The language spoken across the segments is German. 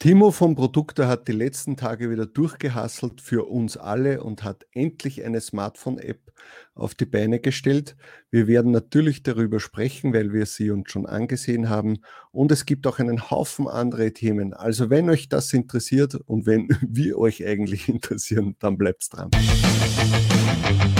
Timo vom Produkte hat die letzten Tage wieder durchgehasselt für uns alle und hat endlich eine Smartphone-App auf die Beine gestellt. Wir werden natürlich darüber sprechen, weil wir sie uns schon angesehen haben. Und es gibt auch einen Haufen andere Themen. Also wenn euch das interessiert und wenn wir euch eigentlich interessieren, dann bleibt's dran. und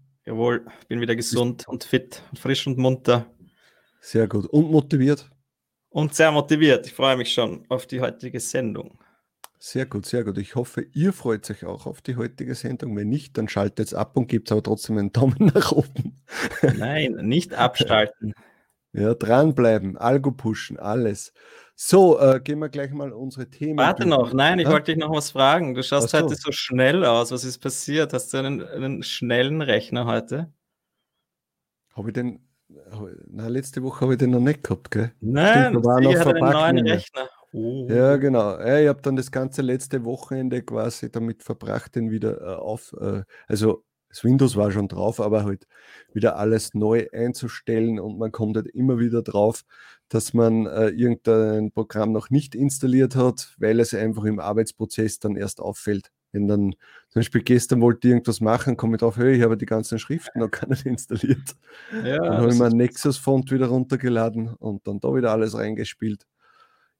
Jawohl, bin wieder gesund und fit und frisch und munter. Sehr gut. Und motiviert? Und sehr motiviert. Ich freue mich schon auf die heutige Sendung. Sehr gut, sehr gut. Ich hoffe, ihr freut euch auch auf die heutige Sendung. Wenn nicht, dann schaltet es ab und gebt aber trotzdem einen Daumen nach oben. Nein, nicht abschalten. Ja, dranbleiben, Algo pushen, alles. So, äh, gehen wir gleich mal unsere Themen. Warte noch, nein, ich ja? wollte dich noch was fragen. Du schaust so. heute so schnell aus. Was ist passiert? Hast du einen, einen schnellen Rechner heute? Habe ich den, na, letzte Woche habe ich den noch nicht gehabt, gell? Nein, Stimmt, war noch hat einen neuen Rechner. Oh. Ja, genau. Ich habe dann das ganze letzte Wochenende quasi damit verbracht, den wieder äh, auf, äh, also das Windows war schon drauf, aber halt wieder alles neu einzustellen und man kommt halt immer wieder drauf, dass man äh, irgendein Programm noch nicht installiert hat, weil es einfach im Arbeitsprozess dann erst auffällt. Wenn dann zum Beispiel gestern wollte ich irgendwas machen, komme ich drauf, hey, ich habe die ganzen Schriften noch gar nicht installiert. Ja, dann habe ich mir Nexus-Font wieder runtergeladen und dann da wieder alles reingespielt.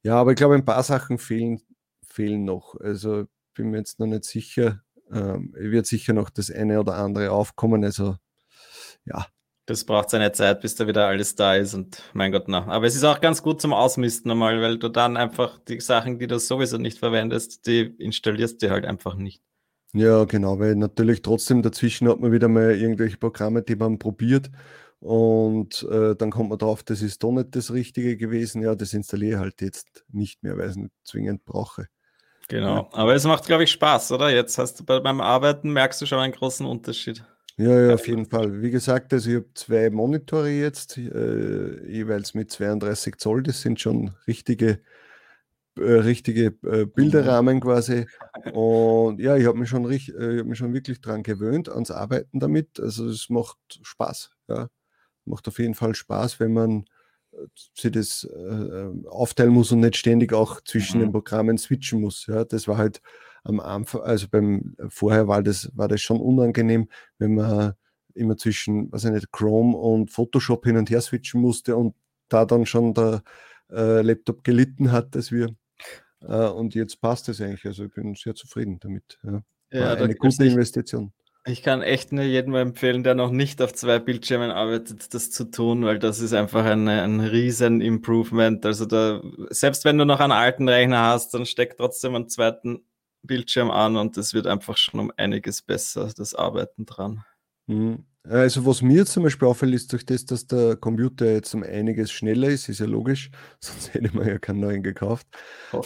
Ja, aber ich glaube, ein paar Sachen fehlen, fehlen noch. Also bin mir jetzt noch nicht sicher. Ähm, wird sicher noch das eine oder andere aufkommen. Also ja, das braucht seine Zeit, bis da wieder alles da ist und mein Gott, na. Aber es ist auch ganz gut zum Ausmisten einmal, weil du dann einfach die Sachen, die du sowieso nicht verwendest, die installierst du halt einfach nicht. Ja, genau, weil natürlich trotzdem dazwischen hat man wieder mal irgendwelche Programme, die man probiert und äh, dann kommt man drauf, das ist doch nicht das Richtige gewesen. Ja, das installiere ich halt jetzt nicht mehr, weil ich es nicht zwingend brauche. Genau, aber es macht, glaube ich, Spaß, oder? Jetzt hast du bei, beim Arbeiten merkst du schon einen großen Unterschied. Ja, ja, auf jeden Fall. Wie gesagt, also ich habe zwei Monitore jetzt, äh, jeweils mit 32 Zoll. Das sind schon richtige, äh, richtige äh, Bilderrahmen quasi. Und ja, ich habe mich, schon, äh, hab mich schon wirklich daran gewöhnt, ans Arbeiten damit. Also es macht Spaß. Ja. Macht auf jeden Fall Spaß, wenn man äh, sich das äh, aufteilen muss und nicht ständig auch zwischen mhm. den Programmen switchen muss. Ja. Das war halt am Anfang, also beim vorher war das, war das schon unangenehm, wenn man immer zwischen, was ich nicht, Chrome und Photoshop hin und her switchen musste und da dann schon der äh, Laptop gelitten hat, dass wir äh, und jetzt passt es eigentlich. Also ich bin sehr zufrieden damit. Ja. Ja, eine gute Investition. Ich kann echt nur jedem empfehlen, der noch nicht auf zwei Bildschirmen arbeitet, das zu tun, weil das ist einfach ein, ein riesen Improvement. Also da, selbst wenn du noch einen alten Rechner hast, dann steckt trotzdem einen zweiten Bildschirm an und es wird einfach schon um einiges besser, das Arbeiten dran. Mhm. Also was mir zum Beispiel auffällt, ist durch das, dass der Computer jetzt um einiges schneller ist, ist ja logisch, sonst hätte man ja keinen neuen gekauft,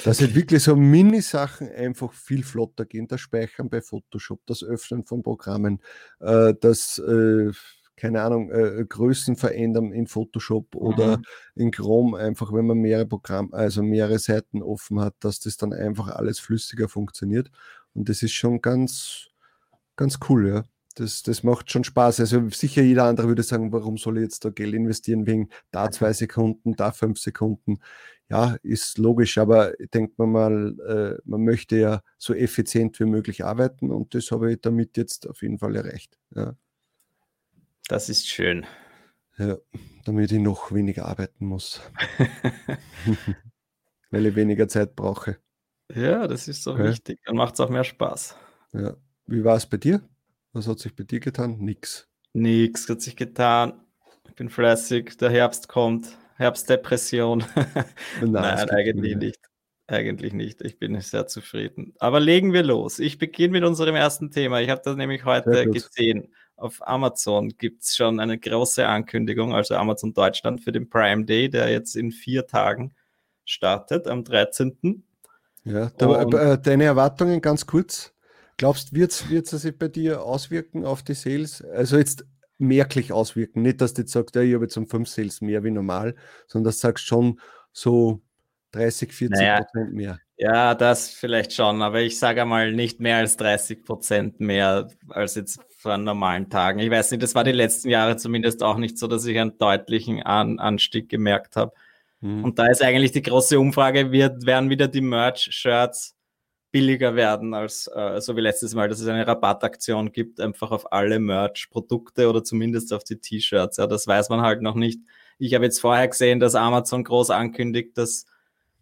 dass halt wirklich so Mini-Sachen einfach viel flotter gehen, das Speichern bei Photoshop, das Öffnen von Programmen, äh, das äh, keine Ahnung, äh, Größen verändern in Photoshop oder mhm. in Chrome, einfach wenn man mehrere Programme, also mehrere Seiten offen hat, dass das dann einfach alles flüssiger funktioniert. Und das ist schon ganz, ganz cool, ja. Das, das macht schon Spaß. Also sicher jeder andere würde sagen, warum soll ich jetzt da Geld investieren wegen da zwei Sekunden, da fünf Sekunden. Ja, ist logisch, aber denkt man mal, äh, man möchte ja so effizient wie möglich arbeiten und das habe ich damit jetzt auf jeden Fall erreicht. Ja. Das ist schön. Ja, damit ich noch weniger arbeiten muss. Weil ich weniger Zeit brauche. Ja, das ist so ja. wichtig. Dann macht es auch mehr Spaß. Ja. Wie war es bei dir? Was hat sich bei dir getan? Nix. Nix hat sich getan. Ich bin fleißig. Der Herbst kommt. Herbstdepression. Nein, Nein eigentlich nicht. Eigentlich nicht. Ich bin sehr zufrieden. Aber legen wir los. Ich beginne mit unserem ersten Thema. Ich habe das nämlich heute gesehen. auf Amazon gibt es schon eine große Ankündigung, also Amazon Deutschland für den Prime Day, der jetzt in vier Tagen startet, am 13. Ja, da, äh, deine Erwartungen ganz kurz. Glaubst du, wird es sich bei dir auswirken auf die Sales? Also jetzt merklich auswirken. Nicht, dass du jetzt sagst, ja, ich habe jetzt um 5 Sales mehr wie normal, sondern dass du sagst schon so 30, 40 naja, Prozent mehr. Ja, das vielleicht schon, aber ich sage einmal nicht mehr als 30 Prozent mehr als jetzt vor normalen Tagen. Ich weiß nicht, das war die letzten Jahre zumindest auch nicht so, dass ich einen deutlichen An Anstieg gemerkt habe. Mhm. Und da ist eigentlich die große Umfrage, wird, werden wieder die Merch-Shirts billiger werden als äh, so wie letztes Mal, dass es eine Rabattaktion gibt, einfach auf alle Merch-Produkte oder zumindest auf die T-Shirts. Ja, das weiß man halt noch nicht. Ich habe jetzt vorher gesehen, dass Amazon groß ankündigt, dass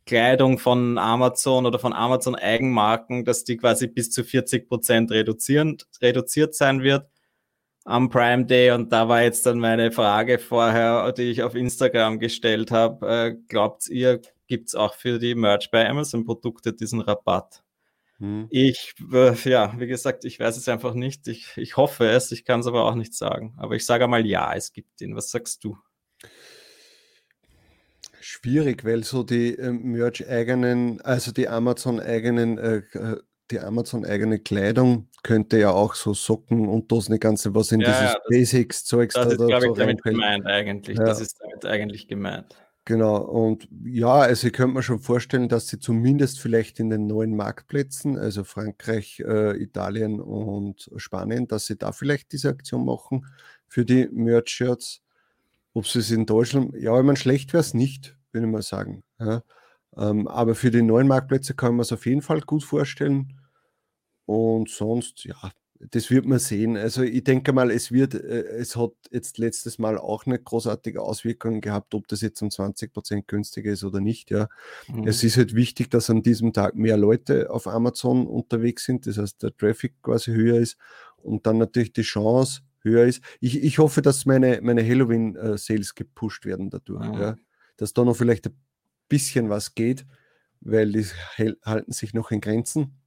Kleidung von Amazon oder von Amazon Eigenmarken, dass die quasi bis zu 40 Prozent reduziert sein wird am Prime Day. Und da war jetzt dann meine Frage vorher, die ich auf Instagram gestellt habe. Äh, glaubt ihr, gibt es auch für die Merch bei Amazon Produkte diesen Rabatt? Hm. Ich, äh, ja, wie gesagt, ich weiß es einfach nicht. Ich, ich hoffe es, ich kann es aber auch nicht sagen. Aber ich sage einmal ja, es gibt ihn. Was sagst du? Schwierig, weil so die äh, Merch-eigenen, also die Amazon-eigenen, äh, äh, die Amazon-eigene Kleidung könnte ja auch so Socken und das eine ganze, was in ja, dieses Basics-Zeugs da Das ist, glaube ich, damit gemeint eigentlich. Ja. Das ist damit eigentlich gemeint. Genau, und ja, also ich könnte mir schon vorstellen, dass sie zumindest vielleicht in den neuen Marktplätzen, also Frankreich, äh, Italien und Spanien, dass sie da vielleicht diese Aktion machen für die Merch-Shirts. Ob sie es in Deutschland, ja, ich meine, schlecht wäre es nicht, würde ich mal sagen. Ja. Ähm, aber für die neuen Marktplätze kann man es auf jeden Fall gut vorstellen. Und sonst, ja, das wird man sehen. Also ich denke mal, es wird, äh, es hat jetzt letztes Mal auch eine großartige Auswirkung gehabt, ob das jetzt um 20 Prozent günstiger ist oder nicht. Ja, mhm. es ist halt wichtig, dass an diesem Tag mehr Leute auf Amazon unterwegs sind. Das heißt, der Traffic quasi höher ist und dann natürlich die Chance höher ist. Ich, ich hoffe, dass meine, meine Halloween-Sales äh, gepusht werden dadurch. Mhm. Ja, dass da noch vielleicht ein bisschen was geht, weil die halten sich noch in Grenzen.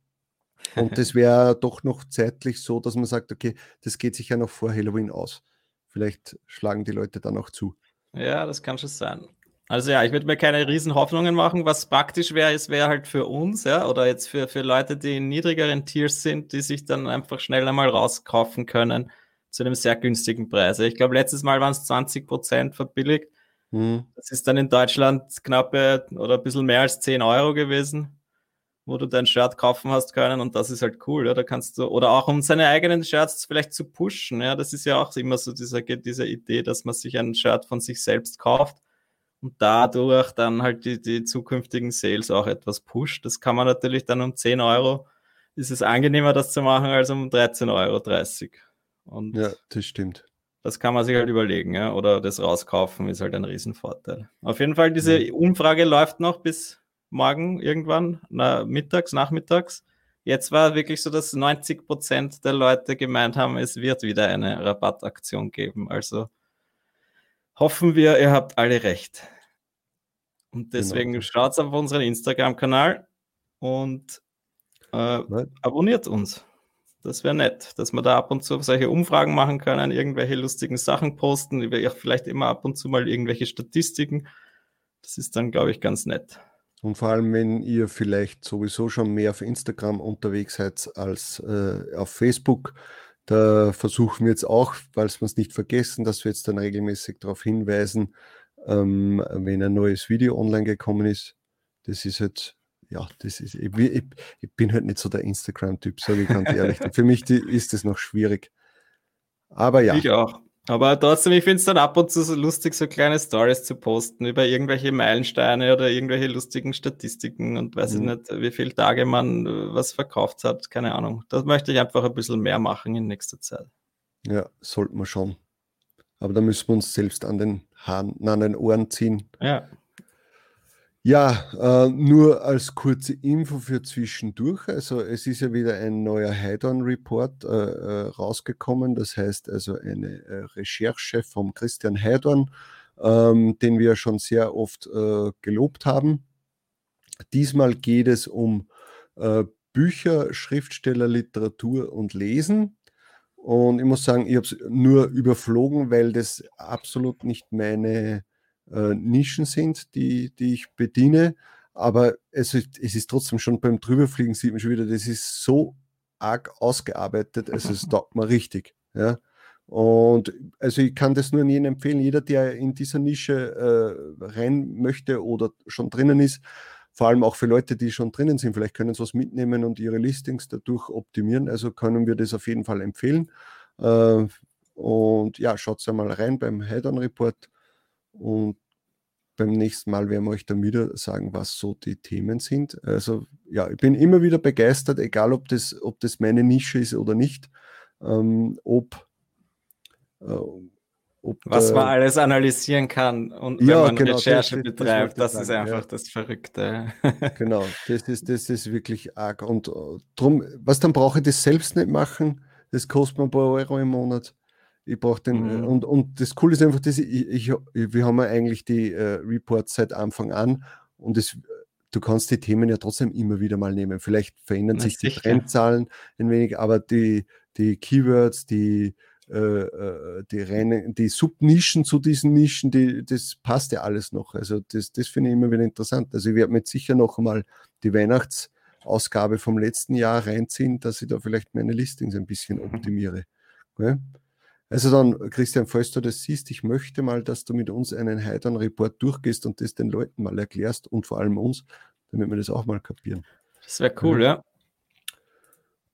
Und das wäre doch noch zeitlich so, dass man sagt, okay, das geht sich ja noch vor Halloween aus. Vielleicht schlagen die Leute dann auch zu. Ja, das kann schon sein. Also ja, ich würde mir keine riesen Hoffnungen machen. Was praktisch wäre, ist wäre halt für uns, ja, oder jetzt für, für Leute, die in niedrigeren Tiers sind, die sich dann einfach schnell einmal rauskaufen können zu einem sehr günstigen Preis. Ich glaube, letztes Mal waren es 20 Prozent verbilligt. Mhm. Das ist dann in Deutschland knappe oder ein bisschen mehr als 10 Euro gewesen wo du dein Shirt kaufen hast können und das ist halt cool, ja, da kannst du, oder auch um seine eigenen Shirts vielleicht zu pushen, ja, das ist ja auch immer so diese, diese Idee, dass man sich ein Shirt von sich selbst kauft und dadurch dann halt die, die zukünftigen Sales auch etwas pusht. Das kann man natürlich dann um 10 Euro, ist es angenehmer, das zu machen, als um 13,30 Euro. Und ja, das stimmt. Das kann man sich halt überlegen, ja, oder das rauskaufen ist halt ein Riesenvorteil. Auf jeden Fall, diese Umfrage läuft noch bis morgen irgendwann, na, mittags, nachmittags. Jetzt war wirklich so, dass 90 Prozent der Leute gemeint haben, es wird wieder eine Rabattaktion geben. Also hoffen wir, ihr habt alle recht. Und deswegen genau. schaut auf unseren Instagram-Kanal und äh, abonniert uns. Das wäre nett, dass wir da ab und zu solche Umfragen machen können, irgendwelche lustigen Sachen posten, vielleicht immer ab und zu mal irgendwelche Statistiken. Das ist dann, glaube ich, ganz nett. Und vor allem, wenn ihr vielleicht sowieso schon mehr auf Instagram unterwegs seid als äh, auf Facebook, da versuchen wir jetzt auch, falls wir es nicht vergessen, dass wir jetzt dann regelmäßig darauf hinweisen, ähm, wenn ein neues Video online gekommen ist. Das ist halt, ja, das ist, ich, ich, ich bin halt nicht so der Instagram-Typ, sage ich ganz ehrlich. Für mich die, ist das noch schwierig. Aber ja. Ich auch. Aber trotzdem, ich finde es dann ab und zu so lustig, so kleine Stories zu posten über irgendwelche Meilensteine oder irgendwelche lustigen Statistiken und weiß mhm. ich nicht, wie viele Tage man äh, was verkauft hat. Keine Ahnung. Das möchte ich einfach ein bisschen mehr machen in nächster Zeit. Ja, sollten wir schon. Aber da müssen wir uns selbst an den Haaren, an den Ohren ziehen. Ja. Ja, äh, nur als kurze Info für zwischendurch. Also es ist ja wieder ein neuer Heidorn-Report äh, äh, rausgekommen. Das heißt also eine äh, Recherche vom Christian Heidorn, ähm, den wir schon sehr oft äh, gelobt haben. Diesmal geht es um äh, Bücher, Schriftsteller, Literatur und Lesen. Und ich muss sagen, ich habe es nur überflogen, weil das absolut nicht meine äh, Nischen sind, die, die ich bediene. Aber es ist, es ist trotzdem schon beim Drüberfliegen, sieht man schon wieder, das ist so arg ausgearbeitet, also es taugt mir richtig. Ja. Und also ich kann das nur an jeden empfehlen, jeder, der in dieser Nische äh, rein möchte oder schon drinnen ist, vor allem auch für Leute, die schon drinnen sind, vielleicht können sie was mitnehmen und ihre Listings dadurch optimieren. Also können wir das auf jeden Fall empfehlen. Äh, und ja, schaut einmal rein beim Head-on-Report und beim nächsten Mal werden wir euch dann wieder sagen, was so die Themen sind. Also ja, ich bin immer wieder begeistert, egal ob das, ob das meine Nische ist oder nicht, ähm, ob äh, ob Was man alles analysieren kann und ja, wenn man genau, Recherche das, betreibt, das, das ist einfach ja. das Verrückte. genau, das ist, das ist wirklich arg. Und uh, drum, was dann brauche ich das selbst nicht machen, das kostet mir ein paar Euro im Monat. Ich brauche den, mhm. und, und das Coole ist einfach, dass ich, ich, wir haben ja eigentlich die äh, Reports seit Anfang an und es, du kannst die Themen ja trotzdem immer wieder mal nehmen. Vielleicht verändern Na, sich sicher. die Trendzahlen ein wenig, aber die, die Keywords, die äh, äh, die reinen, die Subnischen zu diesen Nischen, die, das passt ja alles noch. Also das, das finde ich immer wieder interessant. Also ich werde mir sicher noch einmal die Weihnachtsausgabe vom letzten Jahr reinziehen, dass ich da vielleicht meine Listings ein bisschen mhm. optimiere. Okay? Also dann, Christian, falls du das siehst, ich möchte mal, dass du mit uns einen heiteren Report durchgehst und das den Leuten mal erklärst und vor allem uns, damit wir das auch mal kapieren. Das wäre cool, ja. ja.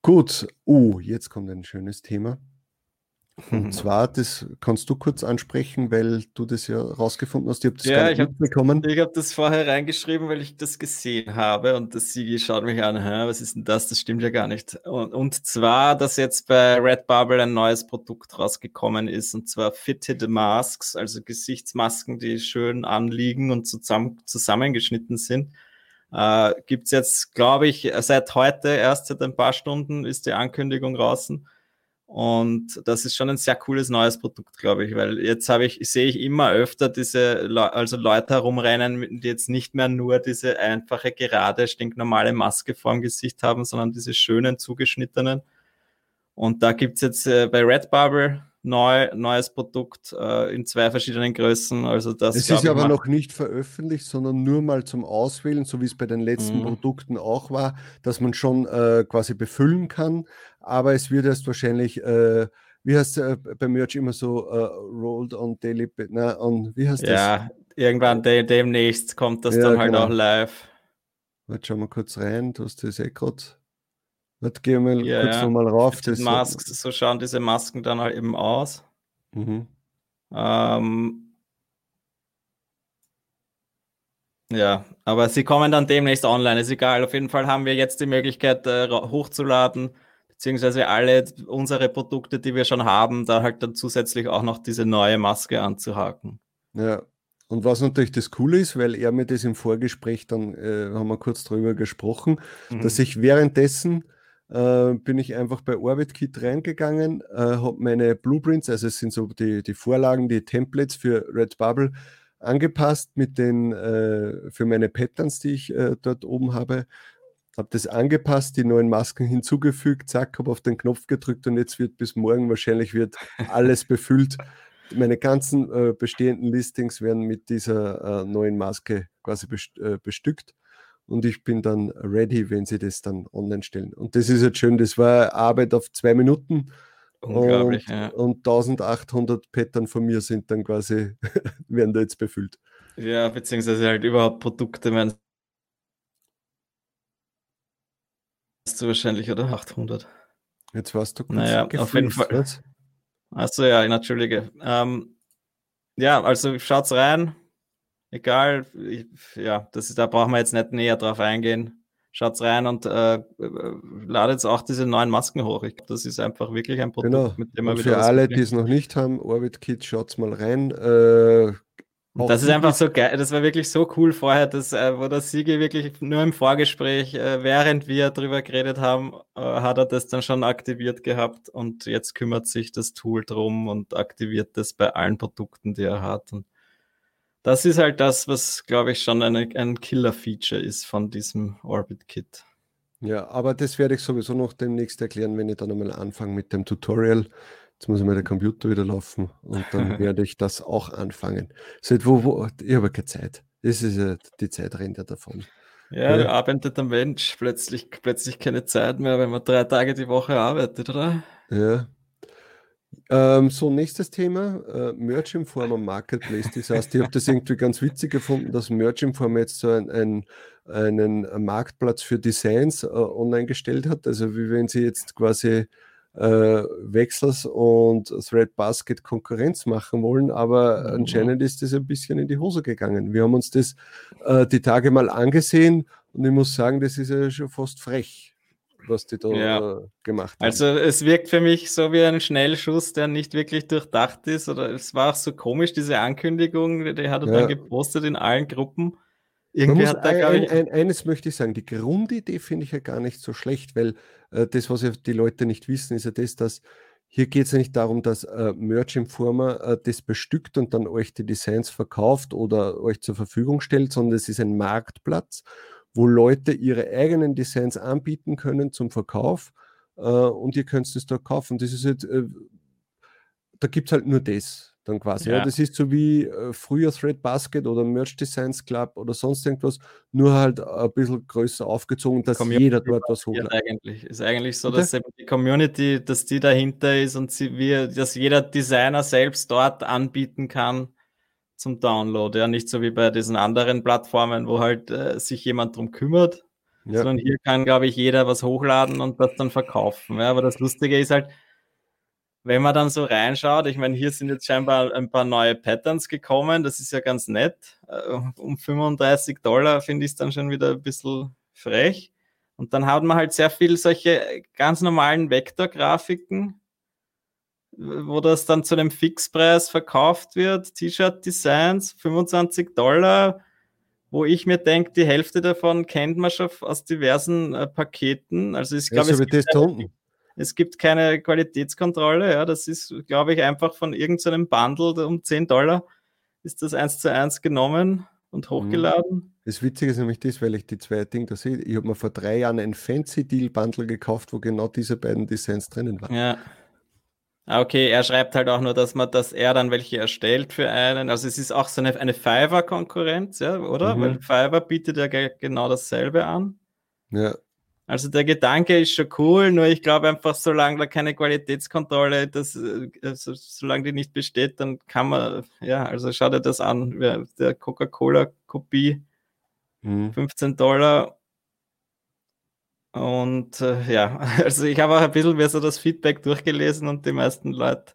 Gut, oh, jetzt kommt ein schönes Thema. Und zwar, das kannst du kurz ansprechen, weil du das ja rausgefunden hast. Ich habe das ja, gar nicht ich mitbekommen. Ich habe das vorher reingeschrieben, weil ich das gesehen habe und das Sigi schaut mich an, Hä, was ist denn das? Das stimmt ja gar nicht. Und, und zwar, dass jetzt bei Redbubble ein neues Produkt rausgekommen ist und zwar Fitted Masks, also Gesichtsmasken, die schön anliegen und zusammen, zusammengeschnitten sind. Äh, Gibt es jetzt, glaube ich, seit heute, erst seit ein paar Stunden ist die Ankündigung draußen. Und das ist schon ein sehr cooles neues Produkt, glaube ich, weil jetzt habe ich, sehe ich immer öfter diese, Le also Leute herumrennen, die jetzt nicht mehr nur diese einfache, gerade, stinknormale Maske vorm Gesicht haben, sondern diese schönen, zugeschnittenen. Und da gibt's jetzt äh, bei Redbubble neu, neues Produkt äh, in zwei verschiedenen Größen. Also das es ist aber noch nicht veröffentlicht, sondern nur mal zum Auswählen, so wie es bei den letzten mhm. Produkten auch war, dass man schon äh, quasi befüllen kann. Aber es wird erst wahrscheinlich, äh, wie heißt es äh, beim Merch immer so, äh, rolled on daily, na, on, wie heißt das? Ja, irgendwann de demnächst kommt das ja, dann halt genau. auch live. Warte, schauen wir kurz rein, du hast das eh gerade Jetzt gehen wir ja, kurz ja. nochmal rauf. Das Masks, so schauen diese Masken dann halt eben aus. Mhm. Ähm, ja, aber sie kommen dann demnächst online, ist egal. Auf jeden Fall haben wir jetzt die Möglichkeit äh, hochzuladen, beziehungsweise alle unsere Produkte, die wir schon haben, da halt dann zusätzlich auch noch diese neue Maske anzuhaken. Ja, und was natürlich das Coole ist, weil er mir das im Vorgespräch dann, äh, haben wir kurz drüber gesprochen, mhm. dass ich währenddessen äh, bin ich einfach bei OrbitKit reingegangen, äh, habe meine Blueprints, also es sind so die, die Vorlagen, die Templates für Redbubble angepasst mit den äh, für meine Patterns, die ich äh, dort oben habe. Habe das angepasst, die neuen Masken hinzugefügt, zack, habe auf den Knopf gedrückt und jetzt wird bis morgen wahrscheinlich wird alles befüllt. Meine ganzen äh, bestehenden Listings werden mit dieser äh, neuen Maske quasi bestückt und ich bin dann ready, wenn sie das dann online stellen. Und das ist jetzt schön, das war Arbeit auf zwei Minuten. Unglaublich, und, ja. und 1800 Pattern von mir sind dann quasi, werden da jetzt befüllt. Ja, beziehungsweise halt überhaupt Produkte werden du wahrscheinlich, oder? 800. Jetzt warst du kurz Naja, gefließt, auf jeden Fall. Achso, ja, entschuldige. Ähm, ja, also schaut's rein egal, ich, ja, das da brauchen wir jetzt nicht näher drauf eingehen. Schaut's rein und äh, ladet auch diese neuen Masken hoch. Ich, das ist einfach wirklich ein Produkt, genau. mit dem man wieder. Für alle, die es noch nicht haben, Orbit Kit, schaut's mal rein. Äh, das ist einfach so geil. Das war wirklich so cool vorher, dass, äh, wo der Siege wirklich nur im Vorgespräch, äh, während wir drüber geredet haben, äh, hat er das dann schon aktiviert gehabt und jetzt kümmert sich das Tool drum und aktiviert das bei allen Produkten, die er hat. Und das ist halt das, was, glaube ich, schon eine, ein Killer-Feature ist von diesem Orbit-Kit. Ja, aber das werde ich sowieso noch demnächst erklären, wenn ich dann einmal anfange mit dem Tutorial. Jetzt muss mal der Computer wieder laufen und dann werde ich das auch anfangen. Seit wo, wo, ich habe keine Zeit. Das ist ja, die Zeit rennt ja davon. Ja, ja. arbeitet der Mensch plötzlich, plötzlich keine Zeit mehr, wenn man drei Tage die Woche arbeitet, oder? Ja. Ähm, so, nächstes Thema, äh, Merch Informer Marketplace. Das heißt, ich habe das irgendwie ganz witzig gefunden, dass Merch Informer jetzt so ein, ein, einen Marktplatz für Designs äh, online gestellt hat. Also wie wenn sie jetzt quasi äh, Wechsels und Thread Basket Konkurrenz machen wollen, aber mhm. anscheinend ist das ein bisschen in die Hose gegangen. Wir haben uns das äh, die Tage mal angesehen und ich muss sagen, das ist ja schon fast frech, was die da ja. äh, gemacht haben. Also es wirkt für mich so wie ein Schnellschuss, der nicht wirklich durchdacht ist oder es war auch so komisch, diese Ankündigung, die hat er ja. dann gepostet in allen Gruppen. Irgendwie hat da, ein, ein, eines möchte ich sagen, die Grundidee finde ich ja gar nicht so schlecht, weil äh, das, was ja die Leute nicht wissen, ist ja das, dass hier geht es ja nicht darum, dass äh, Merch Informer äh, das bestückt und dann euch die Designs verkauft oder euch zur Verfügung stellt, sondern es ist ein Marktplatz, wo Leute ihre eigenen Designs anbieten können zum Verkauf äh, und ihr könnt es da kaufen. Das ist jetzt, äh, da gibt es halt nur das dann quasi. Ja. ja. das ist so wie äh, früher Thread Basket oder Merch Designs Club oder sonst irgendwas, nur halt ein bisschen größer aufgezogen, dass Community jeder dort was hochlädt. Eigentlich ist eigentlich so, dass die Community, dass die dahinter ist und sie, wie, dass jeder Designer selbst dort anbieten kann zum Download. Ja, nicht so wie bei diesen anderen Plattformen, wo halt äh, sich jemand drum kümmert, ja. sondern hier kann, glaube ich, jeder was hochladen und das dann verkaufen. Ja, aber das Lustige ist halt, wenn man dann so reinschaut, ich meine, hier sind jetzt scheinbar ein paar neue Patterns gekommen, das ist ja ganz nett. Äh, um 35 Dollar finde ich es dann schon wieder ein bisschen frech. Und dann hat man halt sehr viel solche ganz normalen Vektorgrafiken, wo das dann zu einem Fixpreis verkauft wird. T-Shirt-Designs, 25 Dollar, wo ich mir denke, die Hälfte davon kennt man schon aus diversen äh, Paketen. Also ich glaube, ja, so es gibt es gibt keine Qualitätskontrolle. Ja, das ist, glaube ich, einfach von irgendeinem Bundle um 10 Dollar ist das eins zu eins genommen und hochgeladen. Das Witzige ist nämlich das, weil ich die zwei Dinge da sehe. Ich habe mir vor drei Jahren ein Fancy Deal Bundle gekauft, wo genau diese beiden Designs drinnen waren. Ja. Ah, okay, er schreibt halt auch nur, dass man, dass er dann welche erstellt für einen. Also es ist auch so eine, eine Fiverr-Konkurrenz, ja, oder? Mhm. Weil Fiverr bietet ja genau dasselbe an. Ja. Also der Gedanke ist schon cool, nur ich glaube einfach, solange da keine Qualitätskontrolle, das, also, solange die nicht besteht, dann kann man, ja, also schau dir das an, der Coca-Cola-Kopie, mhm. 15 Dollar. Und äh, ja, also ich habe auch ein bisschen mehr so das Feedback durchgelesen und die meisten Leute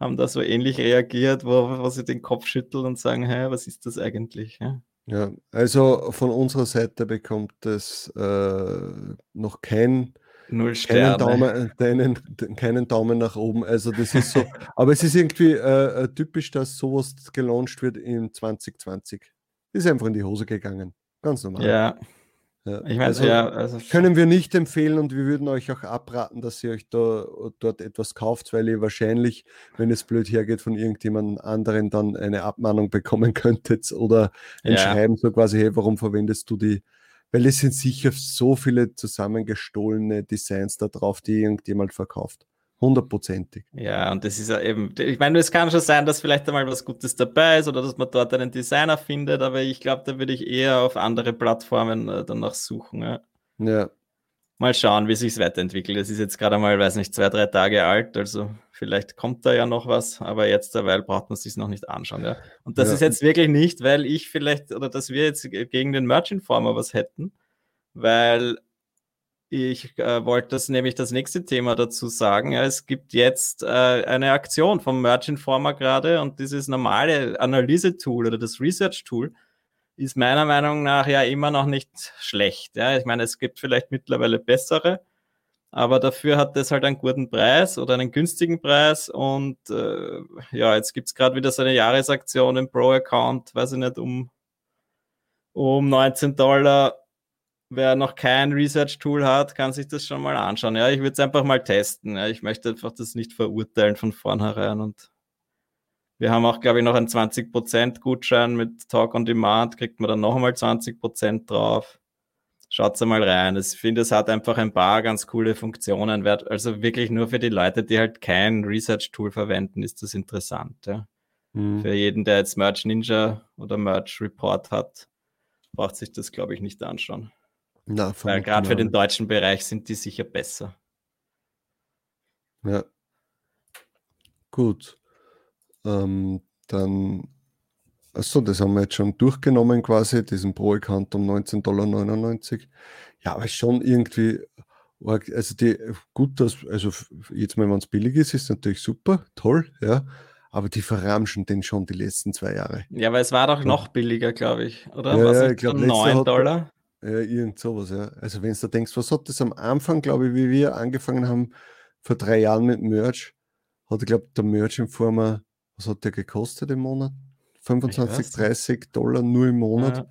haben da so ähnlich reagiert, wo, wo sie den Kopf schütteln und sagen, hey, was ist das eigentlich? Ja? Ja, also von unserer Seite bekommt es äh, noch kein, Null keinen, Daumen, deinen, keinen Daumen nach oben. Also das ist so, aber es ist irgendwie äh, äh typisch, dass sowas gelauncht wird in 2020. Ist einfach in die Hose gegangen. Ganz normal. Ja. Ja, ich meine, also, ja, also können wir nicht empfehlen und wir würden euch auch abraten, dass ihr euch da dort etwas kauft, weil ihr wahrscheinlich, wenn es blöd hergeht, von irgendjemand anderen dann eine Abmahnung bekommen könntet oder ein ja. Schreiben so quasi, hey, warum verwendest du die? Weil es sind sicher so viele zusammengestohlene Designs da drauf, die irgendjemand verkauft. Hundertprozentig. Ja, und das ist ja eben, ich meine, es kann schon sein, dass vielleicht einmal was Gutes dabei ist oder dass man dort einen Designer findet, aber ich glaube, da würde ich eher auf andere Plattformen äh, danach suchen. Ja. ja. Mal schauen, wie sich es weiterentwickelt. Es ist jetzt gerade mal, weiß nicht, zwei, drei Tage alt, also vielleicht kommt da ja noch was, aber jetzt derweil braucht man sich noch nicht anschauen. Ja. Und das ja. ist jetzt wirklich nicht, weil ich vielleicht oder dass wir jetzt gegen den Merch Informer was hätten, weil ich äh, wollte das nämlich das nächste Thema dazu sagen. Ja, es gibt jetzt äh, eine Aktion vom Merch Informer gerade und dieses normale Analyse-Tool oder das Research-Tool ist meiner Meinung nach ja immer noch nicht schlecht. Ja. Ich meine, es gibt vielleicht mittlerweile bessere, aber dafür hat es halt einen guten Preis oder einen günstigen Preis und äh, ja, jetzt gibt es gerade wieder so eine Jahresaktion im Pro-Account, weiß ich nicht, um, um 19 Dollar wer noch kein Research-Tool hat, kann sich das schon mal anschauen. Ja, ich würde es einfach mal testen. Ja. Ich möchte einfach das nicht verurteilen von vornherein. Und wir haben auch, glaube ich, noch einen 20% Gutschein mit Talk on Demand. Kriegt man dann noch einmal 20% drauf. Schaut mal rein. Ich finde, es hat einfach ein paar ganz coole Funktionen. Also wirklich nur für die Leute, die halt kein Research-Tool verwenden, ist das interessant. Ja. Mhm. Für jeden, der jetzt Merch Ninja oder Merch Report hat, braucht sich das, glaube ich, nicht anschauen. Na, Weil gerade für den deutschen Bereich sind die sicher besser. Ja. Gut. Ähm, dann, achso, das haben wir jetzt schon durchgenommen quasi, diesen Pro-Account um 19,99 Dollar. Ja, aber schon irgendwie, also die, gut, dass, also jetzt mal, wenn es billig ist, ist natürlich super, toll, ja. Aber die verramschen den schon die letzten zwei Jahre. Ja, weil es war doch noch billiger, glaube ich, oder? Ja, was ja, ich glaube, 9 Dollar. Ja, irgend sowas, ja. Also wenn du denkst, was hat das am Anfang, glaube ich, wie wir angefangen haben, vor drei Jahren mit Merch, hat, ich glaube, der Merch in Form, was hat der gekostet im Monat? 25, 30 Dollar nur im Monat. Ja.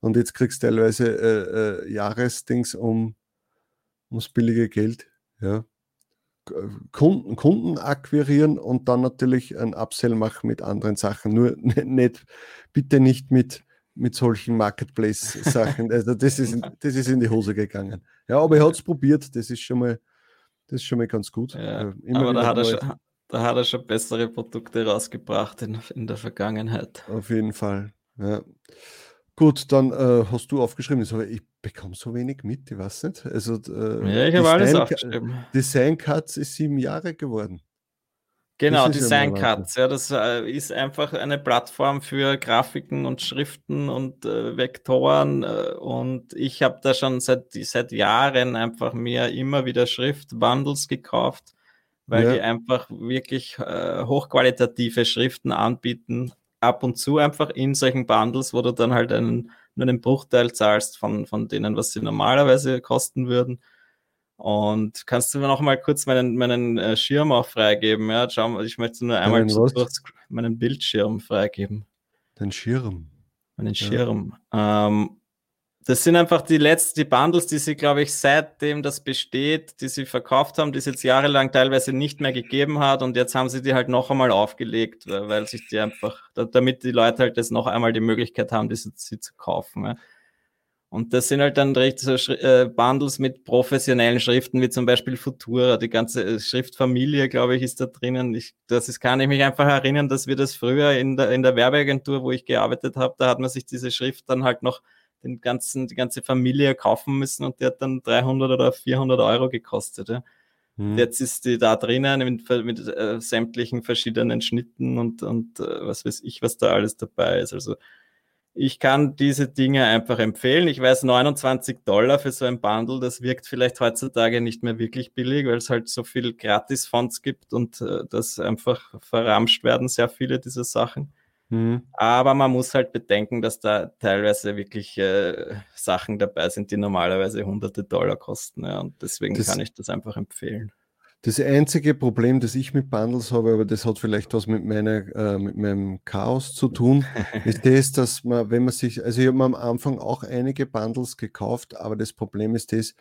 Und jetzt kriegst du teilweise äh, äh, Jahresdings um ums billige Geld. Ja. Kunden, Kunden akquirieren und dann natürlich ein Upsell machen mit anderen Sachen. Nur nicht, bitte nicht mit, mit solchen Marketplace-Sachen. Also das ist, das ist in die Hose gegangen. Ja, aber er hat es probiert, das ist schon mal, das ist schon mal ganz gut. Ja, äh, aber da hat, er schon, da hat er schon bessere Produkte rausgebracht in, in der Vergangenheit. Auf jeden Fall. Ja. Gut, dann äh, hast du aufgeschrieben, ich bekomme so wenig mit, ich weiß nicht. Also, äh, ja, ich habe alles aufgeschrieben. Design Cuts ist sieben Jahre geworden. Genau, Design Cuts. Ja, das äh, ist einfach eine Plattform für Grafiken und Schriften und äh, Vektoren. Äh, und ich habe da schon seit, seit Jahren einfach mir immer wieder Schriftbundles gekauft, weil ja. die einfach wirklich äh, hochqualitative Schriften anbieten. Ab und zu einfach in solchen Bundles, wo du dann halt einen, nur einen Bruchteil zahlst von, von denen, was sie normalerweise kosten würden. Und kannst du mir noch mal kurz meinen, meinen äh, Schirm auch freigeben? Ja, schau, ich möchte nur einmal ja, meinen Bildschirm freigeben. Den Schirm. Meinen Schirm. Ja. Ähm, das sind einfach die letzten, die Bundles, die sie, glaube ich, seitdem das besteht, die sie verkauft haben, die es jetzt jahrelang teilweise nicht mehr gegeben hat und jetzt haben sie die halt noch einmal aufgelegt, weil, weil sich die einfach, damit die Leute halt jetzt noch einmal die Möglichkeit haben, diese, sie zu kaufen. Ja. Und das sind halt dann recht so äh, Bundles mit professionellen Schriften, wie zum Beispiel Futura. Die ganze äh, Schriftfamilie, glaube ich, ist da drinnen. Ich, das ist, kann ich mich einfach erinnern, dass wir das früher in der, in der Werbeagentur, wo ich gearbeitet habe, da hat man sich diese Schrift dann halt noch den ganzen, die ganze Familie kaufen müssen und die hat dann 300 oder 400 Euro gekostet. Ja. Hm. Jetzt ist die da drinnen mit, mit äh, sämtlichen verschiedenen Schnitten und, und äh, was weiß ich, was da alles dabei ist. Also ich kann diese Dinge einfach empfehlen. Ich weiß, 29 Dollar für so ein Bundle, das wirkt vielleicht heutzutage nicht mehr wirklich billig, weil es halt so viel Gratis-Fonds gibt und äh, das einfach verramscht werden, sehr viele dieser Sachen. Mhm. Aber man muss halt bedenken, dass da teilweise wirklich äh, Sachen dabei sind, die normalerweise hunderte Dollar kosten. Ja, und deswegen das, kann ich das einfach empfehlen. Das einzige Problem, das ich mit Bundles habe, aber das hat vielleicht was mit, meiner, äh, mit meinem Chaos zu tun, ist das, dass man, wenn man sich, also ich habe mir am Anfang auch einige Bundles gekauft, aber das Problem ist das,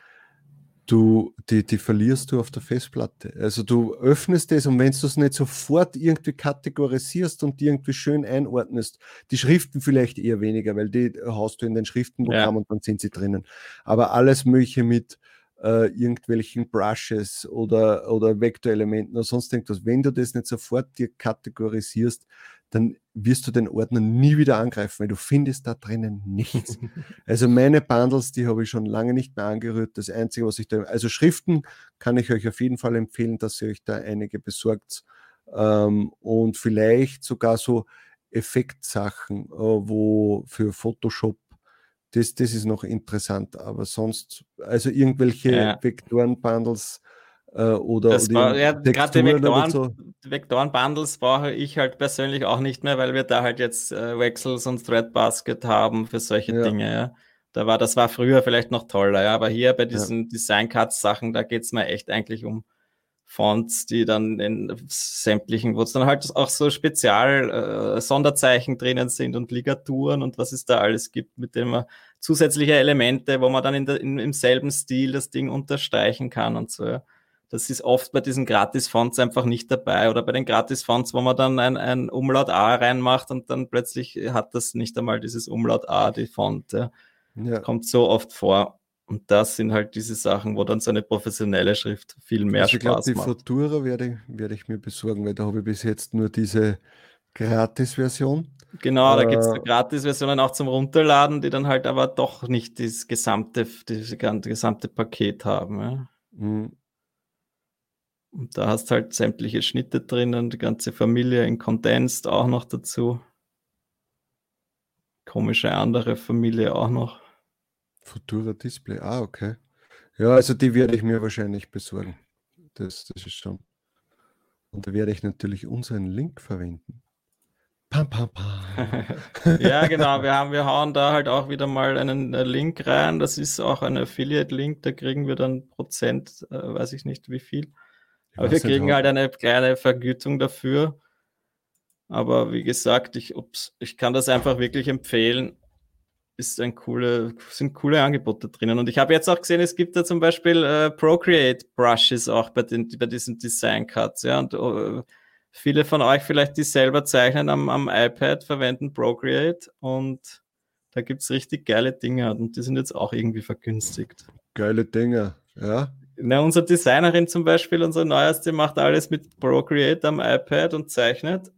du, die, die verlierst du auf der Festplatte. Also du öffnest es und wenn du es nicht sofort irgendwie kategorisierst und irgendwie schön einordnest, die Schriften vielleicht eher weniger, weil die haust du in den Schriftenprogramm ja. und dann sind sie drinnen. Aber alles Mögliche mit äh, irgendwelchen Brushes oder, oder Vektorelementen oder sonst irgendwas. Wenn du das nicht sofort dir kategorisierst, dann wirst du den Ordner nie wieder angreifen, weil du findest da drinnen nichts. also meine Bundles, die habe ich schon lange nicht mehr angerührt. Das Einzige, was ich da, also Schriften kann ich euch auf jeden Fall empfehlen, dass ihr euch da einige besorgt ähm, und vielleicht sogar so Effektsachen, äh, wo für Photoshop das, das ist noch interessant, aber sonst, also irgendwelche ja. Vektoren-Bundles äh, oder, das oder ja, gerade Vektoren, so. Vektoren-Bundles brauche ich halt persönlich auch nicht mehr, weil wir da halt jetzt äh, Wexels und Threadbasket haben für solche ja. Dinge. Ja. Da war, das war früher vielleicht noch toller, ja, aber hier bei diesen Design-Cuts-Sachen, da geht es mir echt eigentlich um Fonts, die dann in sämtlichen, wo es dann halt auch so Spezial äh, Sonderzeichen drinnen sind und Ligaturen und was es da alles gibt, mit dem man zusätzliche Elemente, wo man dann in der, in, im selben Stil das Ding unterstreichen kann und so. Das ist oft bei diesen Gratis-Fonts einfach nicht dabei oder bei den Gratis-Fonts, wo man dann ein, ein Umlaut A reinmacht und dann plötzlich hat das nicht einmal dieses Umlaut A, die Font. Ja. Ja. Kommt so oft vor. Und das sind halt diese Sachen, wo dann so eine professionelle Schrift viel mehr also Spaß ich glaub, macht. Die Futura werde, werde ich mir besorgen, weil da habe ich bis jetzt nur diese Gratis-Version. Genau, da gibt es äh, Gratis-Versionen auch zum Runterladen, die dann halt aber doch nicht das gesamte, das gesamte Paket haben. Ja. Mhm. Und da hast halt sämtliche Schnitte drinnen, die ganze Familie in Condensed auch noch dazu. Komische andere Familie auch noch. Futura Display, ah, okay. Ja, also die werde ich mir wahrscheinlich besorgen. Das, das ist schon. Und da werde ich natürlich unseren Link verwenden. Pam, pam, pam. ja, genau. Wir, haben, wir hauen da halt auch wieder mal einen äh, Link rein. Das ist auch ein Affiliate-Link. Da kriegen wir dann Prozent, äh, weiß ich nicht wie viel. Aber wir kriegen halt eine kleine Vergütung dafür. Aber wie gesagt, ich, ups, ich kann das einfach wirklich empfehlen. Ist ein coole, sind coole Angebote drinnen. Und ich habe jetzt auch gesehen, es gibt da zum Beispiel äh, Procreate Brushes auch bei, den, bei diesen Design Cuts. Ja, und uh, viele von euch vielleicht, die selber zeichnen am, am iPad, verwenden Procreate und da gibt es richtig geile Dinge und die sind jetzt auch irgendwie vergünstigt. Geile Dinge, ja. Na, unsere Designerin zum Beispiel, unsere neueste, macht alles mit Procreate am iPad und zeichnet.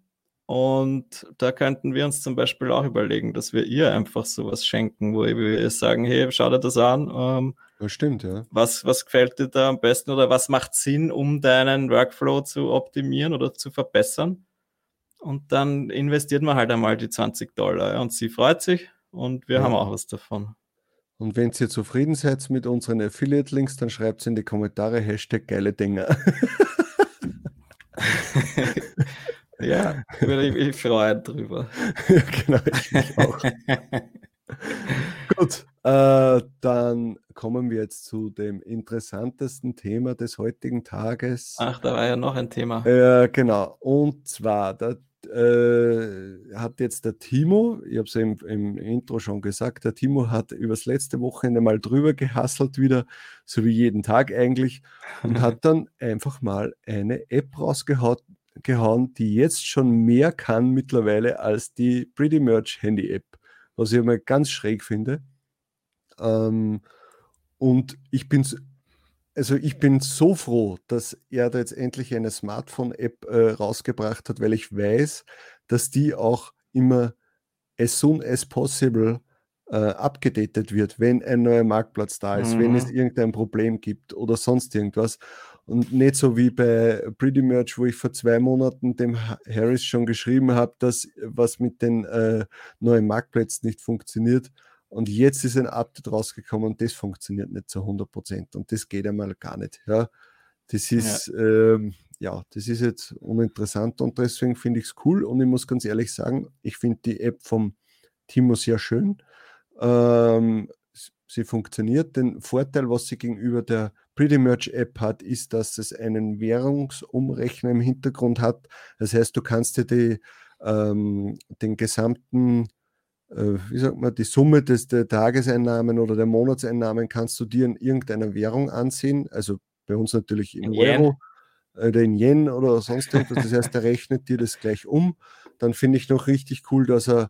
Und da könnten wir uns zum Beispiel auch überlegen, dass wir ihr einfach sowas schenken, wo wir sagen, hey, schau dir das an. Ähm, das stimmt, ja. Was, was gefällt dir da am besten oder was macht Sinn, um deinen Workflow zu optimieren oder zu verbessern? Und dann investiert man halt einmal die 20 Dollar. Ja, und sie freut sich und wir ja. haben auch was davon. Und wenn ihr zufrieden seid mit unseren Affiliate-Links, dann schreibt es in die Kommentare Hashtag geile Dinger. ja, würde ich mich freuen drüber. ja, genau, ich mich auch. Gut, äh, dann kommen wir jetzt zu dem interessantesten Thema des heutigen Tages. Ach, da war ja noch ein Thema. Äh, genau, und zwar, der äh, hat jetzt der Timo, ich habe es im, im, Intro schon gesagt, der Timo hat übers letzte Wochenende mal drüber gehasselt wieder, so wie jeden Tag eigentlich, und hat dann einfach mal eine App rausgehauen, gehauen, die jetzt schon mehr kann mittlerweile als die Pretty Merch Handy App, was ich mal ganz schräg finde. Ähm, und ich bin also ich bin so froh, dass er da jetzt endlich eine Smartphone-App äh, rausgebracht hat, weil ich weiß, dass die auch immer as soon as possible äh, abgedatet wird, wenn ein neuer Marktplatz da ist, mhm. wenn es mhm. irgendein Problem gibt oder sonst irgendwas. Und nicht so wie bei Pretty Merch, wo ich vor zwei Monaten dem Harris schon geschrieben habe, dass was mit den äh, neuen Marktplätzen nicht funktioniert und jetzt ist ein Update rausgekommen und das funktioniert nicht zu 100 Prozent. Und das geht einmal gar nicht. Ja. Das ist, ja. Ähm, ja, das ist jetzt uninteressant und deswegen finde ich es cool. Und ich muss ganz ehrlich sagen, ich finde die App vom Timo sehr schön. Ähm, sie funktioniert. Den Vorteil, was sie gegenüber der Pretty Merch App hat, ist, dass es einen Währungsumrechner im Hintergrund hat. Das heißt, du kannst dir die, ähm, den gesamten äh, wie sagt man, die Summe des, der Tageseinnahmen oder der Monatseinnahmen kannst du dir in irgendeiner Währung ansehen. Also bei uns natürlich in, in Euro oder in Yen oder sonst irgendwas. Das heißt, er rechnet dir das gleich um. Dann finde ich noch richtig cool, dass er,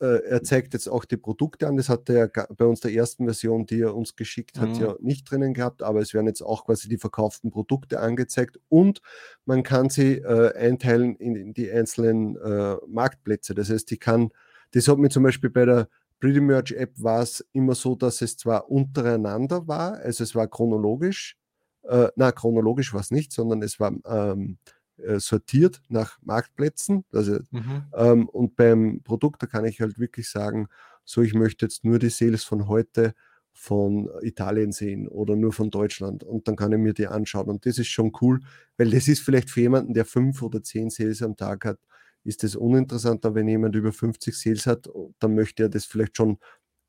äh, er zeigt jetzt auch die Produkte an. Das hat er ja bei uns der ersten Version, die er uns geschickt hat, mhm. ja nicht drinnen gehabt, aber es werden jetzt auch quasi die verkauften Produkte angezeigt und man kann sie äh, einteilen in, in, die einzelnen äh, Marktplätze. Das heißt, die kann das hat mir zum Beispiel bei der Pretty Merch App war es immer so, dass es zwar untereinander war, also es war chronologisch, äh, na chronologisch war es nicht, sondern es war ähm, äh, sortiert nach Marktplätzen. Also, mhm. ähm, und beim Produkt, da kann ich halt wirklich sagen, so ich möchte jetzt nur die Sales von heute von Italien sehen oder nur von Deutschland und dann kann ich mir die anschauen und das ist schon cool, weil das ist vielleicht für jemanden, der fünf oder zehn Sales am Tag hat, ist das uninteressant, aber wenn jemand über 50 Sales hat, dann möchte er das vielleicht schon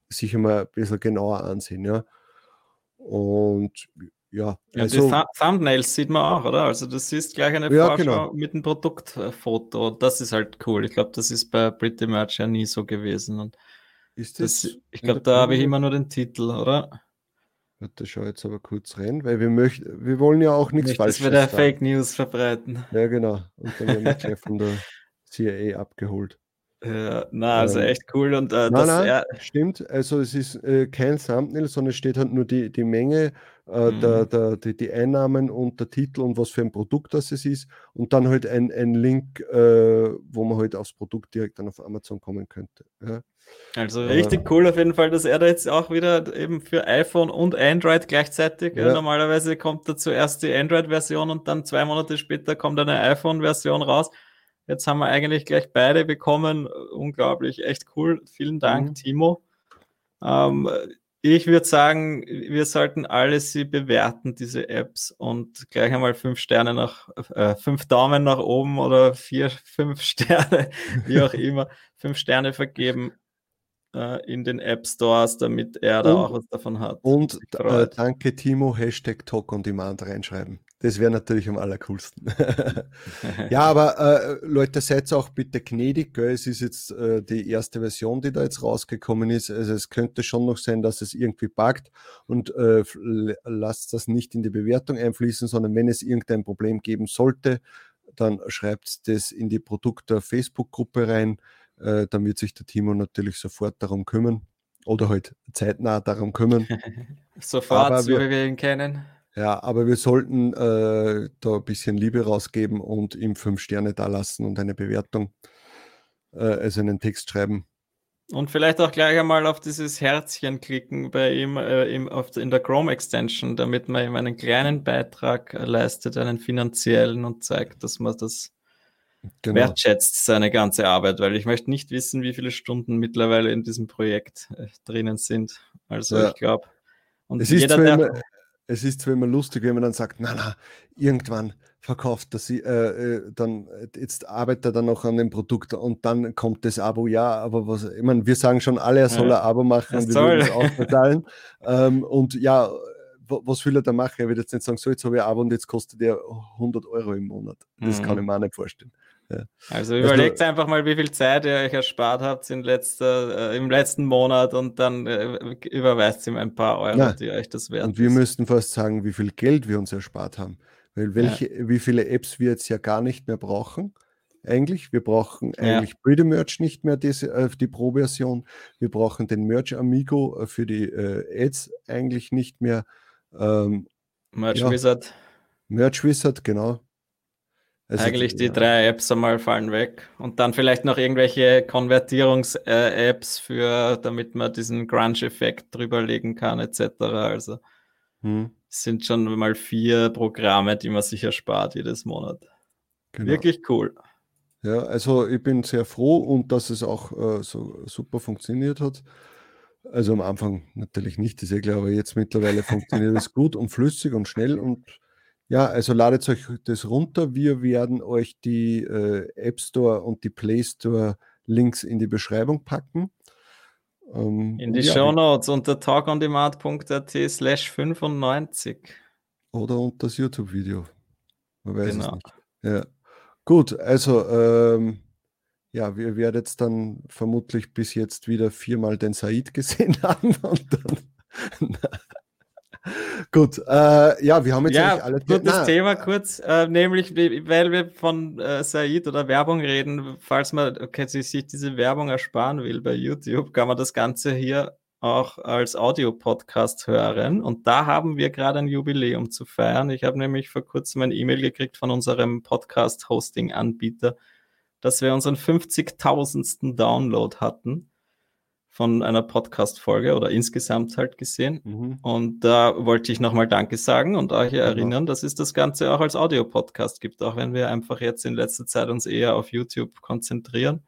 sich immer ein bisschen genauer ansehen, ja. Und ja, ja also, die Thumbnails sieht man auch, oder? Also das ist gleich eine ja, Vorschau genau. mit einem Produktfoto. Das ist halt cool. Ich glaube, das ist bei Pretty Merch ja nie so gewesen. Und ist das, das ich glaube, da habe ich immer nur den Titel, oder? Warte, schau jetzt aber kurz rein, weil wir möchten, wir wollen ja auch nichts falsch Dass wir da Fake News verbreiten. Ja, genau. Und dann werden wir gleich von der CIA abgeholt. Ja, na, also ähm, echt cool. Und äh, nein, das nein, ja. stimmt. Also es ist äh, kein Thumbnail, sondern es steht halt nur die, die Menge, äh, mhm. der, der, die, die, Einnahmen und der Titel und was für ein Produkt das es ist. Und dann halt ein, ein Link, äh, wo man halt aufs Produkt direkt dann auf Amazon kommen könnte. Ja. Also richtig cool auf jeden Fall, dass er da jetzt auch wieder eben für iPhone und Android gleichzeitig. Ja. Normalerweise kommt da zuerst die Android-Version und dann zwei Monate später kommt eine iPhone-Version raus. Jetzt haben wir eigentlich gleich beide bekommen. Unglaublich, echt cool. Vielen Dank, mhm. Timo. Ähm, ich würde sagen, wir sollten alle sie bewerten, diese Apps, und gleich einmal fünf Sterne nach, äh, fünf Daumen nach oben oder vier, fünf Sterne, wie auch immer, fünf Sterne vergeben äh, in den App Stores, damit er da auch was davon hat. Und äh, danke Timo, Hashtag Talk on Demand reinschreiben. Das wäre natürlich am allercoolsten. ja, aber äh, Leute, seid auch bitte gnädig. Gell? Es ist jetzt äh, die erste Version, die da jetzt rausgekommen ist. Also es könnte schon noch sein, dass es irgendwie buggt und äh, lasst das nicht in die Bewertung einfließen, sondern wenn es irgendein Problem geben sollte, dann schreibt das in die Produkte Facebook-Gruppe rein. Äh, dann wird sich der Timo natürlich sofort darum kümmern oder halt zeitnah darum kümmern. sofort, aber so wir, wie wir ihn kennen. Ja, aber wir sollten äh, da ein bisschen Liebe rausgeben und ihm fünf Sterne da lassen und eine Bewertung, äh, also einen Text schreiben. Und vielleicht auch gleich einmal auf dieses Herzchen klicken bei ihm äh, im, auf, in der Chrome Extension, damit man ihm einen kleinen Beitrag leistet, einen finanziellen und zeigt, dass man das genau. wertschätzt, seine ganze Arbeit, weil ich möchte nicht wissen, wie viele Stunden mittlerweile in diesem Projekt äh, drinnen sind. Also ja. ich glaube, und es jeder, der, es ist zwar immer lustig, wenn man dann sagt, na na, irgendwann verkauft er sie, äh, äh dann jetzt arbeitet er dann noch an dem Produkt und dann kommt das Abo, ja, aber was, ich meine, wir sagen schon alle, er soll ja, ein Abo machen und wir sollen es auch bezahlen. ähm, und ja, was will er da machen? Er wird jetzt nicht sagen, so jetzt habe ich ein Abo und jetzt kostet er 100 Euro im Monat. Das mhm. kann ich mir auch nicht vorstellen. Ja. Also überlegt einfach mal, wie viel Zeit ihr euch erspart habt in letzter, äh, im letzten Monat und dann äh, überweist ihm ein paar Euro, Na, die euch das wert Und wir ist. müssten fast sagen, wie viel Geld wir uns erspart haben. Weil welche, ja. wie viele Apps wir jetzt ja gar nicht mehr brauchen. Eigentlich. Wir brauchen eigentlich ja. Pretty Merch nicht mehr, diese, äh, die Pro-Version. Wir brauchen den Merch Amigo äh, für die äh, Ads eigentlich nicht mehr. Ähm, Merch. Wizard. Merch Wizard, genau. Also, Eigentlich die ja. drei Apps einmal fallen weg. Und dann vielleicht noch irgendwelche Konvertierungs-Apps für, damit man diesen Crunch-Effekt drüberlegen kann, etc. Also hm. sind schon mal vier Programme, die man sich erspart jedes Monat. Genau. Wirklich cool. Ja, also ich bin sehr froh und dass es auch äh, so super funktioniert hat. Also am Anfang natürlich nicht, ist eh klar, aber jetzt mittlerweile funktioniert es gut und flüssig und schnell und ja, also ladet euch das runter. Wir werden euch die äh, App Store und die Play Store Links in die Beschreibung packen. Ähm, in die ja, Show Notes unter talkondemand.at slash 95. Oder unter das YouTube-Video. Man weiß genau. es nicht. Ja. Gut, also ähm, ja, wir werden jetzt dann vermutlich bis jetzt wieder viermal den Said gesehen haben und dann Gut, äh, ja, wir haben jetzt ja, alle gutes Na, Thema kurz, äh, nämlich weil wir von äh, Said oder Werbung reden, falls man okay, sich diese Werbung ersparen will bei YouTube, kann man das Ganze hier auch als Audio-Podcast hören. Und da haben wir gerade ein Jubiläum zu feiern. Ich habe nämlich vor kurzem ein E-Mail gekriegt von unserem Podcast-Hosting-Anbieter, dass wir unseren 50.000. Download hatten von einer Podcast-Folge oder insgesamt halt gesehen. Mhm. Und da wollte ich nochmal Danke sagen und euch genau. erinnern, dass es das Ganze auch als Audio-Podcast gibt, auch wenn wir einfach jetzt in letzter Zeit uns eher auf YouTube konzentrieren.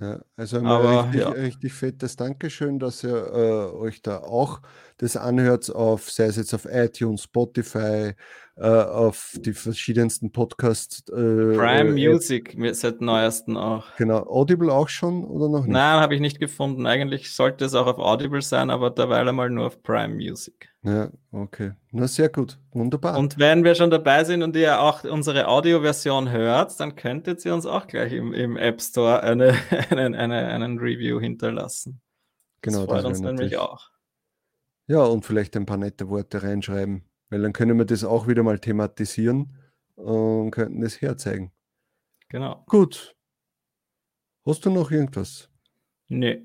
Ja, also Aber, richtig, ja. richtig fettes Dankeschön, dass ihr äh, euch da auch das anhört, auf, sei es jetzt auf iTunes, Spotify, äh, auf die verschiedensten Podcasts. Äh, Prime äh, Music seit neuesten auch. Genau, Audible auch schon oder noch nicht? Nein, habe ich nicht gefunden. Eigentlich sollte es auch auf Audible sein, aber derweil einmal nur auf Prime Music. Ja, okay. Na, sehr gut. Wunderbar. Und wenn wir schon dabei sind und ihr auch unsere Audioversion hört, dann könntet ihr uns auch gleich im, im App Store eine, einen, eine, einen Review hinterlassen. Genau, das freut das uns nämlich auch. Ja, und vielleicht ein paar nette Worte reinschreiben, weil dann können wir das auch wieder mal thematisieren und könnten es herzeigen. Genau. Gut. Hast du noch irgendwas? Nee.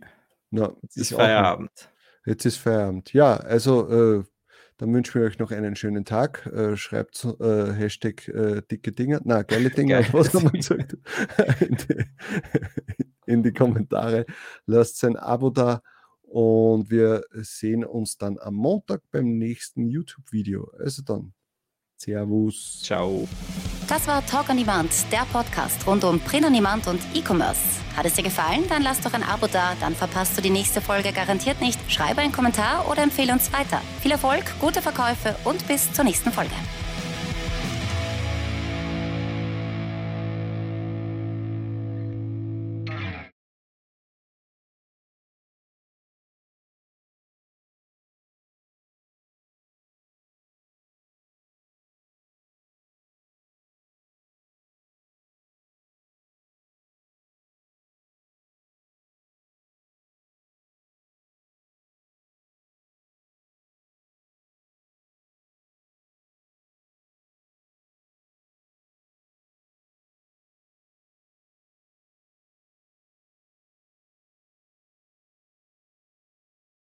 Na, Jetzt ist Feierabend. Jetzt ist Feierabend. Ja, also äh, dann wünschen wir euch noch einen schönen Tag. Äh, schreibt äh, Hashtag äh, dicke Dinger, na geile Dinger, was wir gesagt? in, die, in die Kommentare. Lasst ein Abo da und wir sehen uns dann am Montag beim nächsten YouTube-Video. Also dann, Servus. Ciao. Das war Talk on Demand, der Podcast rund um Print on Demand und E-Commerce. Hat es dir gefallen? Dann lass doch ein Abo da, dann verpasst du die nächste Folge garantiert nicht. Schreibe einen Kommentar oder empfehle uns weiter. Viel Erfolg, gute Verkäufe und bis zur nächsten Folge.